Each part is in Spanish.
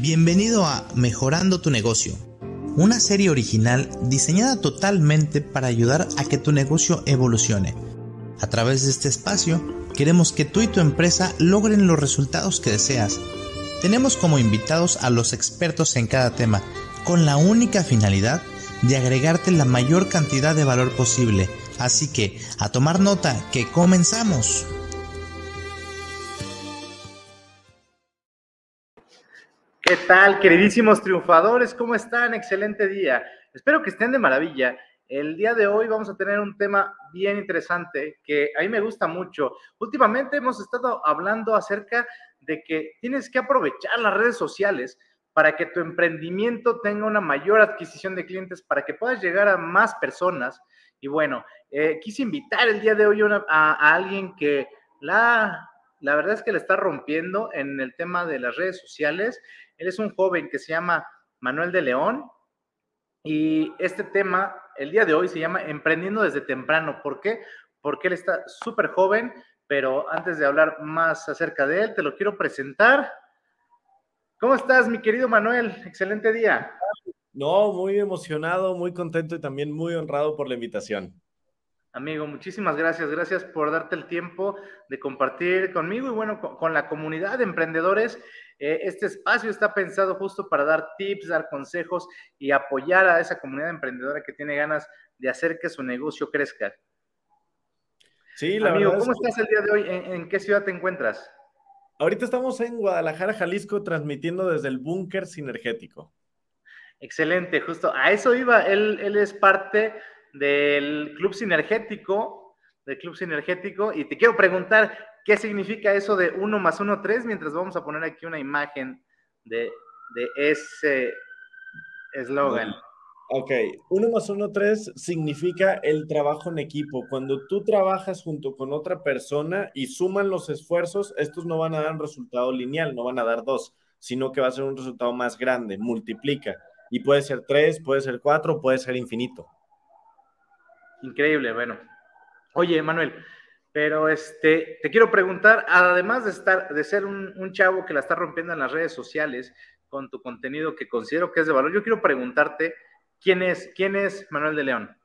Bienvenido a Mejorando tu negocio, una serie original diseñada totalmente para ayudar a que tu negocio evolucione. A través de este espacio, queremos que tú y tu empresa logren los resultados que deseas. Tenemos como invitados a los expertos en cada tema, con la única finalidad de agregarte la mayor cantidad de valor posible. Así que, a tomar nota, que comenzamos. ¿Qué tal, queridísimos triunfadores? ¿Cómo están? Excelente día. Espero que estén de maravilla. El día de hoy vamos a tener un tema bien interesante que a mí me gusta mucho. Últimamente hemos estado hablando acerca de que tienes que aprovechar las redes sociales para que tu emprendimiento tenga una mayor adquisición de clientes, para que puedas llegar a más personas. Y bueno, eh, quise invitar el día de hoy a, a alguien que la, la verdad es que le está rompiendo en el tema de las redes sociales él es un joven que se llama Manuel de León y este tema, el día de hoy, se llama Emprendiendo desde temprano. ¿Por qué? Porque él está súper joven, pero antes de hablar más acerca de él, te lo quiero presentar. ¿Cómo estás, mi querido Manuel? Excelente día. No, muy emocionado, muy contento y también muy honrado por la invitación. Amigo, muchísimas gracias. Gracias por darte el tiempo de compartir conmigo y bueno, con, la comunidad de emprendedores. Eh, este espacio está pensado justo para dar tips, dar consejos y apoyar a esa comunidad emprendedora que tiene ganas de hacer que su negocio crezca. Sí, la Amigo, ¿cómo estás el día de hoy? ¿En, qué ciudad te encuentras? Ahorita estamos en Guadalajara, Jalisco, transmitiendo desde el búnker sinergético. Excelente, justo a eso iba. Él, él es parte del Club Sinergético, del Club Sinergético, y te quiero preguntar qué significa eso de 1 más 1, 3, mientras vamos a poner aquí una imagen de, ese eslogan. Ok, 1 más 1, 3 significa el trabajo en equipo. Cuando tú trabajas junto con otra persona y suman los esfuerzos, estos no van a dar un resultado lineal, no van a dar dos, sino que va a ser un resultado más grande, multiplica. Y puede ser 3, puede ser 4, puede ser infinito. Increíble, bueno. Oye, Manuel, pero este, te quiero preguntar, además de estar, de ser un, chavo que la está rompiendo en las redes sociales con tu contenido que considero que es de valor, yo quiero preguntarte quién es, quién es Manuel de León.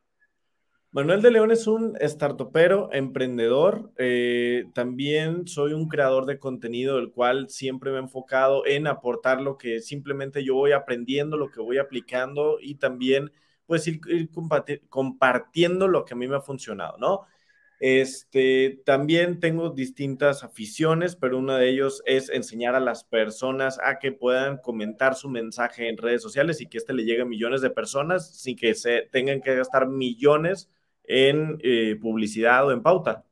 Manuel de León es un startupero, emprendedor. Eh, también soy un creador de contenido, el cual siempre me he enfocado en aportar lo que simplemente yo voy aprendiendo, lo que voy aplicando y también pues ir, compartiendo lo que a mí me ha funcionado, ¿no? Este, también tengo distintas aficiones, pero una de ellos es enseñar a las personas a que puedan comentar su mensaje en redes sociales y que este le llegue a millones de personas sin que se tengan que gastar millones en eh, publicidad o en pauta.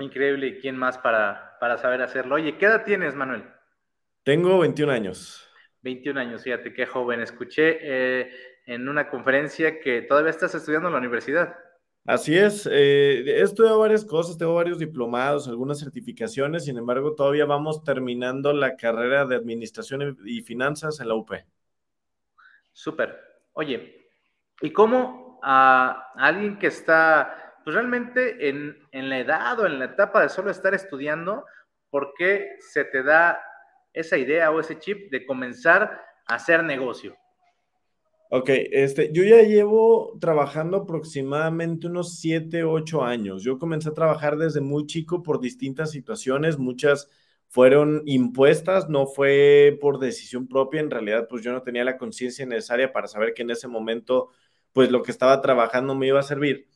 Increíble. ¿Y quién más para, para saber hacerlo? Oye, ¿qué edad tienes, Manuel? Tengo 21 años. 21 años, fíjate qué joven. Escuché eh, en una conferencia que todavía estás estudiando en la universidad. Así es, eh, he estudiado varias cosas, tengo varios diplomados, algunas certificaciones, sin embargo, todavía vamos terminando la carrera de Administración y Finanzas en la UP. Súper. Oye, ¿y cómo a alguien que está pues, realmente en, en la edad o en la etapa de solo estar estudiando, por qué se te da esa idea o ese chip de comenzar a hacer negocio? Ok, este, yo ya llevo trabajando aproximadamente unos 7, 8 años. Yo comencé a trabajar desde muy chico por distintas situaciones, muchas fueron impuestas, no fue por decisión propia, en realidad pues yo no tenía la conciencia necesaria para saber que en ese momento pues lo que estaba trabajando me iba a servir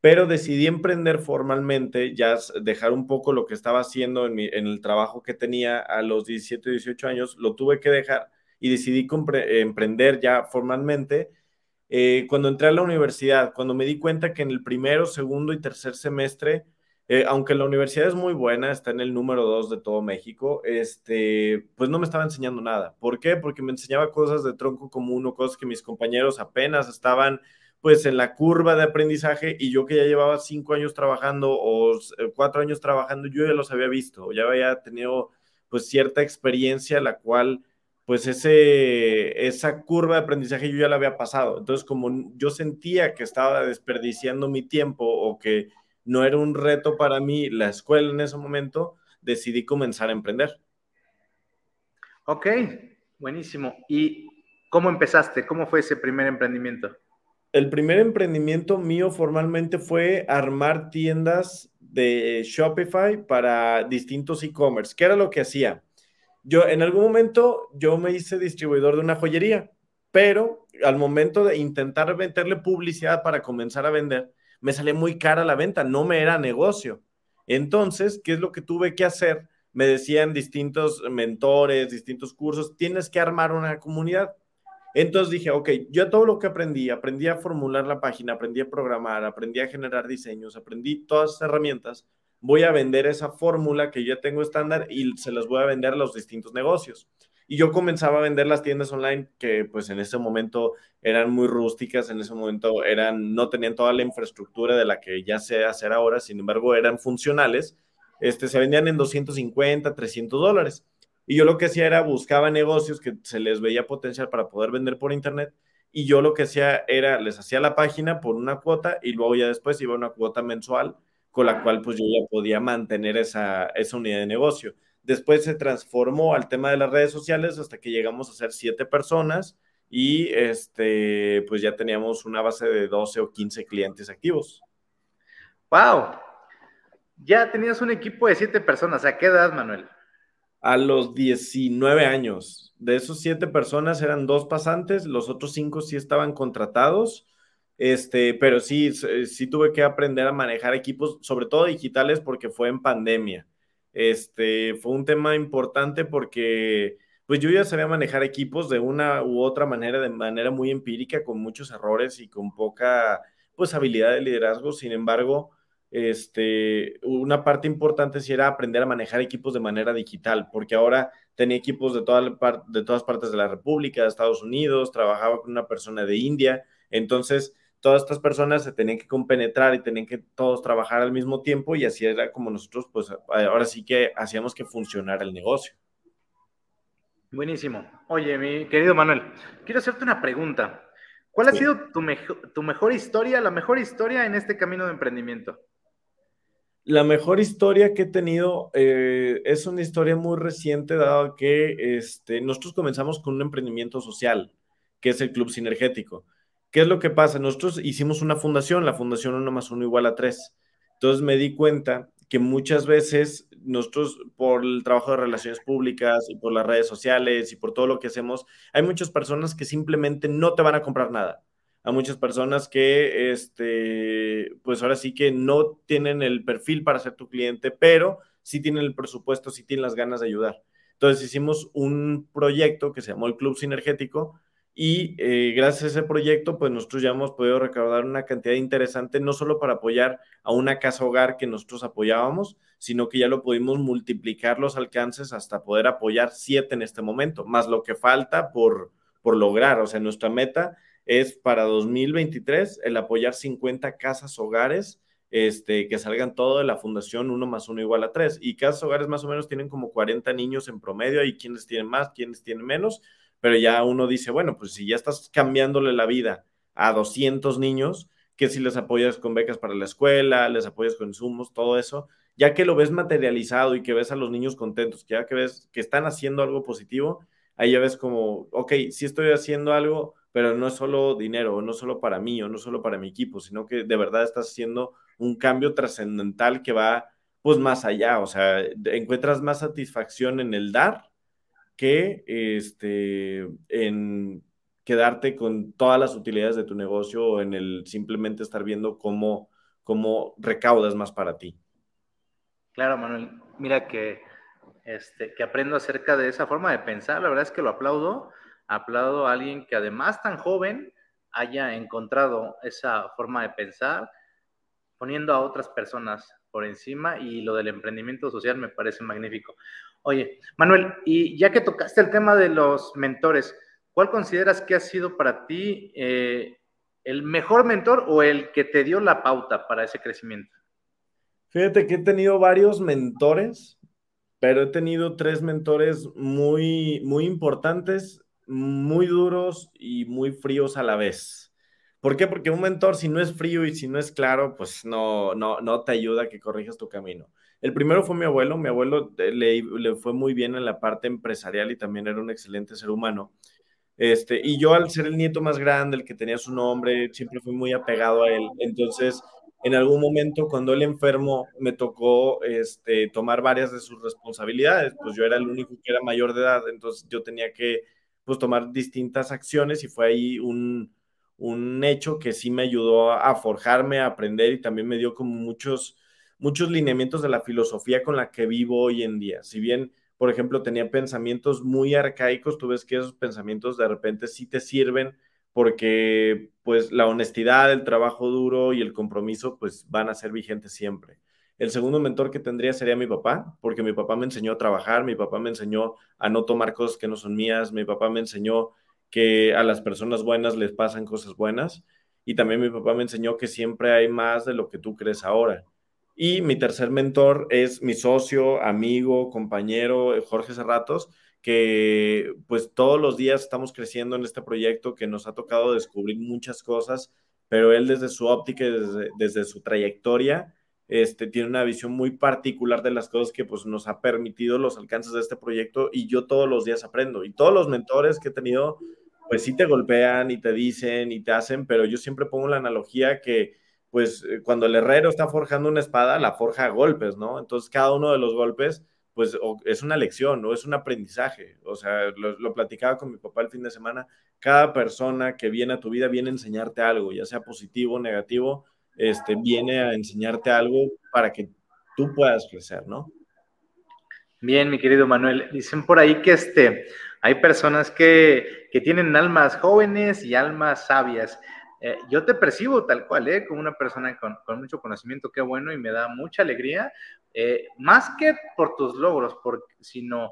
pero decidí emprender formalmente, ya dejar un poco lo que estaba haciendo en, el trabajo que tenía a los 17, 18 años, lo tuve que dejar y decidí emprender ya formalmente. Eh, cuando entré a la universidad, cuando me di cuenta que en el primero, segundo y tercer semestre, eh, aunque la universidad es muy buena, está en el número dos de todo México, este, pues no me estaba enseñando nada. ¿Por qué? Porque me enseñaba cosas de tronco común o cosas que mis compañeros apenas estaban pues en la curva de aprendizaje y yo que ya llevaba cinco años trabajando o eh, cuatro años trabajando, yo ya los había visto, ya había tenido pues cierta experiencia, la cual pues ese, esa curva de aprendizaje yo ya la había pasado. Entonces, como yo sentía que estaba desperdiciando mi tiempo o que no era un reto para mí la escuela en ese momento, decidí comenzar a emprender. Ok, buenísimo. ¿Y cómo empezaste? ¿Cómo fue ese primer emprendimiento? El primer emprendimiento mío formalmente fue armar tiendas de Shopify para distintos e-commerce. ¿Qué era lo que hacía? Yo en algún momento yo me hice distribuidor de una joyería, pero al momento de intentar meterle publicidad para comenzar a vender, me salió muy cara la venta, no me era negocio. Entonces, ¿qué es lo que tuve que hacer? me decían distintos mentores, distintos cursos, tienes que armar una comunidad. Entonces dije, ok, yo todo lo que aprendí, aprendí a formular la página, aprendí a programar, aprendí a generar diseños, aprendí todas esas herramientas, voy a vender esa fórmula que ya tengo estándar y se las voy a vender a los distintos negocios. Y yo comenzaba a vender las tiendas online que pues en ese momento eran muy rústicas, en ese momento eran, no tenían toda la infraestructura de la que ya sé hacer ahora, sin embargo eran funcionales este, se vendían en 250, 300 dólares. Y yo lo que hacía era buscaba negocios que se les veía potencial para poder vender por internet. Y yo lo que hacía era, les hacía la página por una cuota y luego ya después iba una cuota mensual con la cual pues yo ya podía mantener esa, esa unidad de negocio. Después se transformó al tema de las redes sociales hasta que llegamos a ser siete personas y este, pues ya teníamos una base de 12 o 15 clientes activos. ¡Wow! Ya tenías un equipo de siete personas. ¿A qué edad, Manuel? A los 19 años. De esos siete personas eran dos pasantes, los otros cinco sí estaban contratados. Este, pero sí, sí tuve que aprender a manejar equipos, sobre todo digitales, porque fue en pandemia. Este, fue un tema importante porque pues yo ya sabía manejar equipos de una u otra manera, de manera muy empírica, con muchos errores y con poca pues habilidad de liderazgo. Sin embargo, este, una parte importante sí era aprender a manejar equipos de manera digital, porque ahora tenía equipos de, toda de todas partes de la República, de Estados Unidos, trabajaba con una persona de India, entonces todas estas personas se tenían que compenetrar y tenían que todos trabajar al mismo tiempo y así era como nosotros, pues ahora sí que hacíamos que funcionara el negocio. Buenísimo. Oye, mi querido Manuel, quiero hacerte una pregunta. ¿Cuál ha sido tu, tu mejor historia, la mejor historia en este camino de emprendimiento? La mejor historia que he tenido eh, es una historia muy reciente, dado que este, nosotros comenzamos con un emprendimiento social, que es el Club Sinergético. ¿Qué es lo que pasa? Nosotros hicimos una fundación, la fundación 1 más 1 igual a 3. Entonces me di cuenta que muchas veces nosotros, por el trabajo de relaciones públicas y por las redes sociales y por todo lo que hacemos, hay muchas personas que simplemente no te van a comprar nada a muchas personas que, este, pues ahora sí que no tienen el perfil para ser tu cliente, pero sí tienen el presupuesto, sí tienen las ganas de ayudar. Entonces hicimos un proyecto que se llamó el Club Sinergético y eh, gracias a ese proyecto, pues nosotros ya hemos podido recaudar una cantidad interesante, no solo para apoyar a una casa hogar que nosotros apoyábamos, sino que ya lo pudimos multiplicar los alcances hasta poder apoyar siete en este momento, más lo que falta por, por lograr. O sea, nuestra meta es para 2023 el apoyar 50 casas hogares este, que salgan todo de la fundación 1 más 1 igual a 3. Y casas hogares más o menos tienen como 40 niños en promedio, hay quienes tienen más, quienes tienen menos, pero ya uno dice, bueno, pues si ya estás cambiándole la vida a 200 niños, que si les apoyas con becas para la escuela, les apoyas con insumos, todo eso, ya que lo ves materializado y que ves a los niños contentos, que ya que ves que están haciendo algo positivo, ahí ya ves como, ok, si estoy haciendo algo, pero no es solo dinero, no solo para mí o no solo para mi equipo, sino que de verdad estás haciendo un cambio trascendental que va pues más allá, o sea, encuentras más satisfacción en el dar que este, en quedarte con todas las utilidades de tu negocio o en el simplemente estar viendo cómo, cómo recaudas más para ti. Claro, Manuel, mira que, este, que aprendo acerca de esa forma de pensar, la verdad es que lo aplaudo aplaudo a alguien que además tan joven haya encontrado esa forma de pensar, poniendo a otras personas por encima y lo del emprendimiento social me parece magnífico. Oye, Manuel, y ya que tocaste el tema de los mentores, ¿cuál consideras que ha sido para ti eh, el mejor mentor o el que te dio la pauta para ese crecimiento? Fíjate que he tenido varios mentores, pero he tenido tres mentores muy, muy importantes muy duros y muy fríos a la vez. ¿Por qué? Porque un mentor, si no es frío y si no es claro, pues no, no, no te ayuda a que corrijas tu camino. El primero fue mi abuelo. Mi abuelo eh, le, le, fue muy bien en la parte empresarial y también era un excelente ser humano. Este, y yo al ser el nieto más grande, el que tenía su nombre, siempre fui muy apegado a él. Entonces, en algún momento cuando él enfermó, me tocó este, tomar varias de sus responsabilidades. Pues yo era el único que era mayor de edad, entonces yo tenía que pues, tomar distintas acciones y fue ahí un, un hecho que sí me ayudó a, forjarme, a aprender y también me dio como muchos, muchos lineamientos de la filosofía con la que vivo hoy en día. Si bien, por ejemplo, tenía pensamientos muy arcaicos, tú ves que esos pensamientos de repente sí te sirven porque pues la honestidad, el trabajo duro y el compromiso pues van a ser vigentes siempre. El segundo mentor que tendría sería mi papá, porque mi papá me enseñó a trabajar, mi papá me enseñó a no tomar cosas que no son mías, mi papá me enseñó que a las personas buenas les pasan cosas buenas. Y también mi papá me enseñó que siempre hay más de lo que tú crees ahora. Y mi tercer mentor es mi socio, amigo, compañero, Jorge Serratos, que pues todos los días estamos creciendo en este proyecto que nos ha tocado descubrir muchas cosas, pero él desde su óptica desde, desde su trayectoria, este, tiene una visión muy particular de las cosas que pues, nos ha permitido los alcances de este proyecto y yo todos los días aprendo. Y todos los mentores que he tenido pues sí te golpean y te dicen y te hacen, pero yo siempre pongo la analogía que pues eh, cuando el herrero está forjando una espada, la forja a golpes, ¿no? Entonces cada uno de los golpes pues es una lección, ¿no? Es un aprendizaje. O sea, lo, platicaba con mi papá el fin de semana, cada persona que viene a tu vida viene a enseñarte algo, ya sea positivo o negativo, este, viene a enseñarte algo para que tú puedas crecer, ¿no? Bien, mi querido Manuel, dicen por ahí que este, hay personas que, tienen almas jóvenes y almas sabias. Eh, yo te percibo tal cual, ¿eh? como una persona con, mucho conocimiento, qué bueno, y me da mucha alegría, eh, más que por tus logros, sino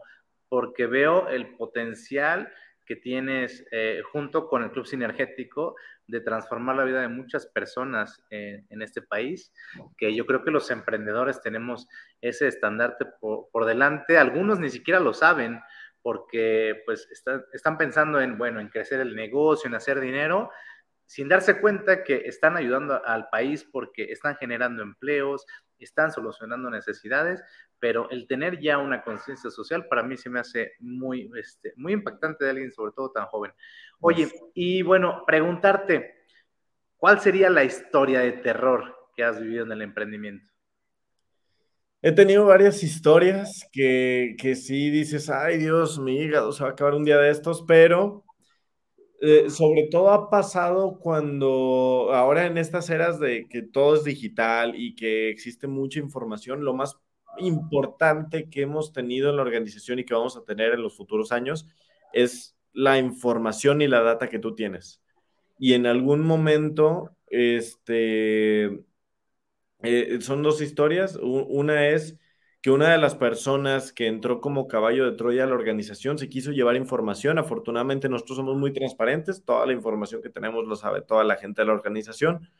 porque veo el potencial que tienes eh, junto con el Club Sinergético de transformar la vida de muchas personas en, este país, que yo creo que los emprendedores tenemos ese estandarte por, delante, algunos ni siquiera lo saben, porque pues están pensando en, bueno, en crecer el negocio, en hacer dinero, sin darse cuenta que están ayudando al país porque están generando empleos, están solucionando necesidades, pero el tener ya una conciencia social para mí se me hace muy, este, muy impactante de alguien, sobre todo tan joven. Oye, y bueno, preguntarte, ¿cuál sería la historia de terror que has vivido en el emprendimiento? He tenido varias historias que, que sí dices, ay Dios, mi hígado se va a acabar un día de estos, pero eh, sobre todo ha pasado cuando ahora en estas eras de que todo es digital y que existe mucha información, lo más importante que hemos tenido en la organización y que vamos a tener en los futuros años es la información y la data que tú tienes. Y en algún momento, este, eh, son dos historias. Una es que una de las personas que entró como caballo de Troya a la organización se quiso llevar información. Afortunadamente nosotros somos muy transparentes, toda la información que tenemos lo sabe toda la gente de la organización,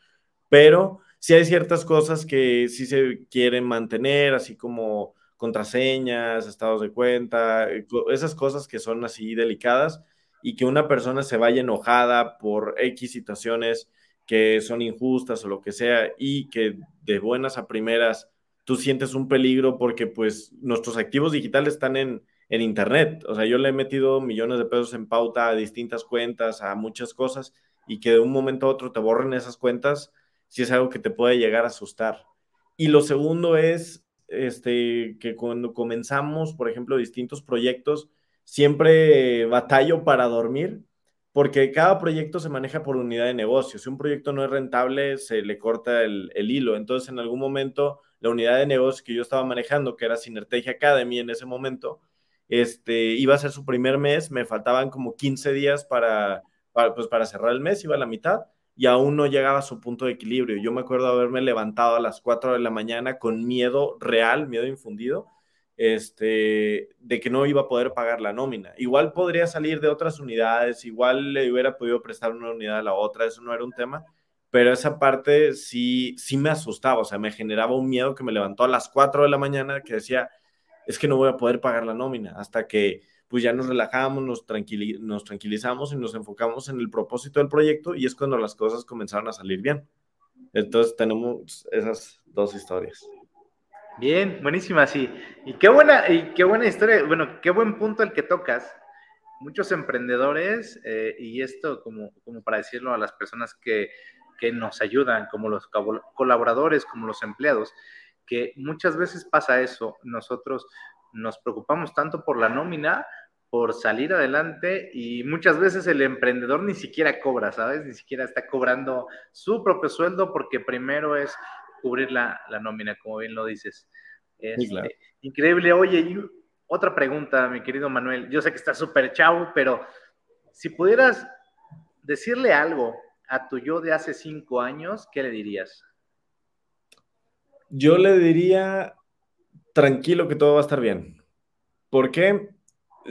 pero sí hay ciertas cosas que sí se quieren mantener, así como contraseñas, estados de cuenta, esas cosas que son así delicadas y que una persona se vaya enojada por X situaciones que son injustas o lo que sea y que de buenas a primeras tú sientes un peligro porque pues nuestros activos digitales están en, en Internet. O sea, yo le he metido millones de pesos en pauta a distintas cuentas, a muchas cosas, y que de un momento a otro te borren esas cuentas, si es algo que te puede llegar a asustar. Y lo segundo es este, que cuando comenzamos, por ejemplo, distintos proyectos, siempre batallo para dormir, porque cada proyecto se maneja por unidad de negocio. Si un proyecto no es rentable, se le corta el, hilo. Entonces, en algún momento la unidad de negocio que yo estaba manejando, que era Synertegia Academy en ese momento, este, iba a ser su primer mes, me faltaban como 15 días para, pues para cerrar el mes, iba a la mitad y aún no llegaba a su punto de equilibrio. Yo me acuerdo haberme levantado a las 4 de la mañana con miedo real, miedo infundido, este, de que no iba a poder pagar la nómina. Igual podría salir de otras unidades, igual le hubiera podido prestar una unidad a la otra, eso no era un tema, pero esa parte sí, sí me asustaba, o sea, me generaba un miedo que me levantó a las 4 de la mañana que decía, es que no voy a poder pagar la nómina, hasta que pues ya nos relajamos, nos, nos tranquilizamos y nos enfocamos en el propósito del proyecto y es cuando las cosas comenzaron a salir bien. Entonces tenemos esas dos historias. Bien, buenísima, sí. Y qué buena, y qué buena historia, bueno, qué buen punto el que tocas. Muchos emprendedores, eh, y esto como, como para decirlo a las personas que, que nos ayudan, como los colaboradores, como los empleados, que muchas veces pasa eso. Nosotros nos preocupamos tanto por la nómina, por salir adelante y muchas veces el emprendedor ni siquiera cobra, ¿sabes? Ni siquiera está cobrando su propio sueldo porque primero es cubrir la, nómina, como bien lo dices. Este, increíble. Oye, y otra pregunta, mi querido Manuel. Yo sé que está súper chavo, pero si pudieras decirle algo a tu yo de hace cinco años, ¿qué le dirías? Yo le diría, tranquilo que todo va a estar bien. ¿Por qué?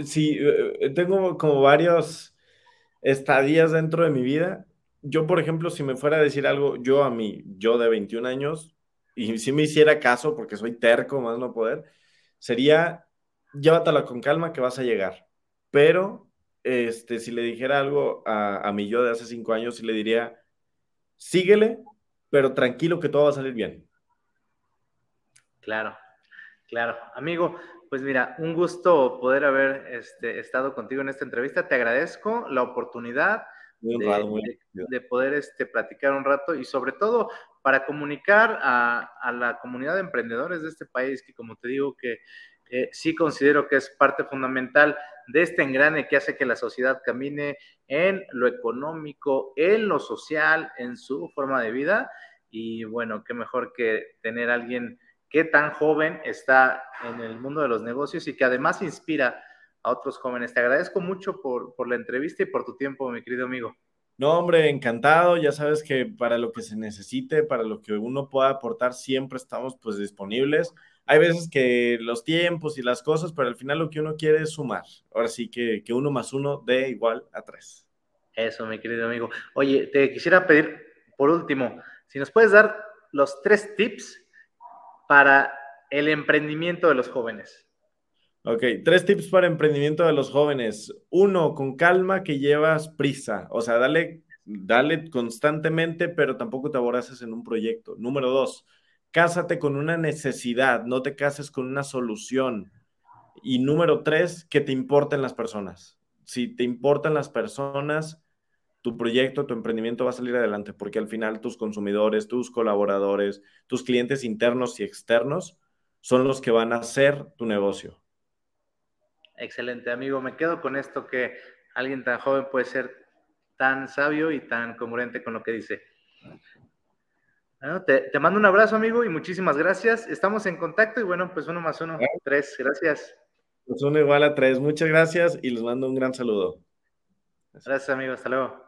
Si eh, tengo como varios estadías dentro de mi vida. Yo, por ejemplo, si me fuera a decir algo, yo a mí, yo de 21 años, y si me hiciera caso, porque soy terco, más no poder, sería, llévatela con calma que vas a llegar. Pero, este, si le dijera algo a, a mi yo de hace cinco años, sí le diría, síguele, pero tranquilo que todo va a salir bien. Claro, claro. Amigo, pues mira, un gusto poder haber este, estado contigo en esta entrevista. Te agradezco la oportunidad de, poder este, platicar un rato y sobre todo para comunicar a, la comunidad de emprendedores de este país, que como te digo, que eh, sí considero que es parte fundamental de este engrane que hace que la sociedad camine en lo económico, en lo social, en su forma de vida. Y bueno, qué mejor que tener a alguien qué tan joven está en el mundo de los negocios y que además inspira a otros jóvenes. Te agradezco mucho por, por la entrevista y por tu tiempo, mi querido amigo. No, hombre, encantado. Ya sabes que para lo que se necesite, para lo que uno pueda aportar, siempre estamos pues disponibles. Hay veces que los tiempos y las cosas, pero al final lo que uno quiere es sumar. Ahora sí que, que uno más uno dé igual a tres. Eso, mi querido amigo. Oye, te quisiera pedir, por último, si nos puedes dar los tres tips para el emprendimiento de los jóvenes? Ok, tres tips para emprendimiento de los jóvenes. Uno, con calma que llevas prisa. O sea, dale, dale constantemente, pero tampoco te aboraces en un proyecto. Número dos, cásate con una necesidad, no te cases con una solución. Y número tres, que te importen las personas. Si te importan las personas, tu proyecto, tu emprendimiento va a salir adelante, porque al final tus consumidores, tus colaboradores, tus clientes internos y externos son los que van a hacer tu negocio. Excelente, amigo. Me quedo con esto que alguien tan joven puede ser tan sabio y tan congruente con lo que dice. te, mando un abrazo, amigo, y muchísimas gracias. Estamos en contacto y bueno, pues uno más uno, tres. Gracias. Pues uno igual a tres. Muchas gracias y les mando un gran saludo. Gracias, amigo. Hasta luego.